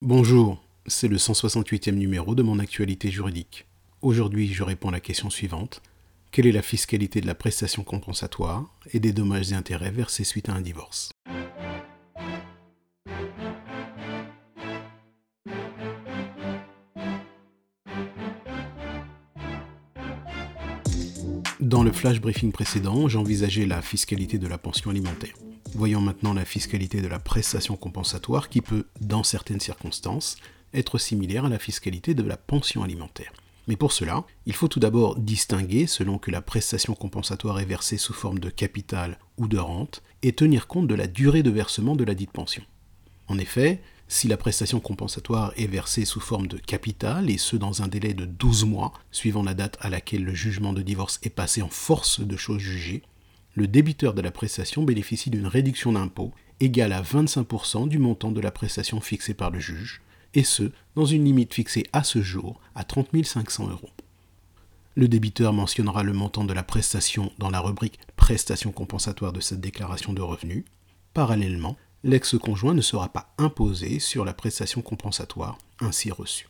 Bonjour, c'est le 168e numéro de mon actualité juridique. Aujourd'hui, je réponds à la question suivante. Quelle est la fiscalité de la prestation compensatoire et des dommages et intérêts versés suite à un divorce? Dans le flash briefing précédent, j'envisageais la fiscalité de la pension alimentaire. Voyons maintenant la fiscalité de la prestation compensatoire qui peut, dans certaines circonstances, être similaire à la fiscalité de la pension alimentaire. Mais pour cela, il faut tout d'abord distinguer selon que la prestation compensatoire est versée sous forme de capital ou de rente et tenir compte de la durée de versement de la dite pension. En effet, si la prestation compensatoire est versée sous forme de capital, et ce dans un délai de 12 mois, suivant la date à laquelle le jugement de divorce est passé en force de choses jugées, le débiteur de la prestation bénéficie d'une réduction d'impôt égale à 25% du montant de la prestation fixée par le juge, et ce, dans une limite fixée à ce jour à 30 500 euros. Le débiteur mentionnera le montant de la prestation dans la rubrique Prestation compensatoire de cette déclaration de revenus. Parallèlement, l'ex-conjoint ne sera pas imposé sur la prestation compensatoire ainsi reçue.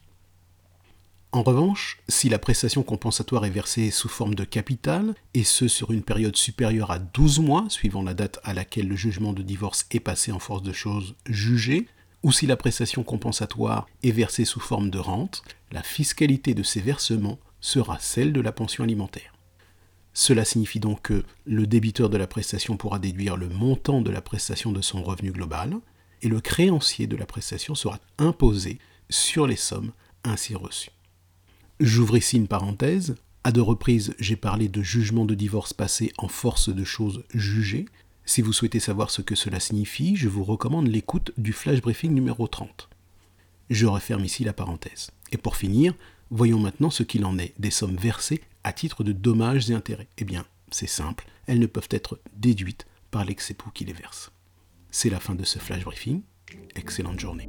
En revanche, si la prestation compensatoire est versée sous forme de capital, et ce sur une période supérieure à 12 mois, suivant la date à laquelle le jugement de divorce est passé en force de choses jugées, ou si la prestation compensatoire est versée sous forme de rente, la fiscalité de ces versements sera celle de la pension alimentaire. Cela signifie donc que le débiteur de la prestation pourra déduire le montant de la prestation de son revenu global, et le créancier de la prestation sera imposé sur les sommes ainsi reçues. J'ouvre ici une parenthèse. À deux reprises, j'ai parlé de jugement de divorce passé en force de choses jugées. Si vous souhaitez savoir ce que cela signifie, je vous recommande l'écoute du flash briefing numéro 30. Je referme ici la parenthèse. Et pour finir, voyons maintenant ce qu'il en est des sommes versées à titre de dommages et intérêts. Eh bien, c'est simple, elles ne peuvent être déduites par l'ex-époux qui les verse. C'est la fin de ce flash briefing. Excellente journée.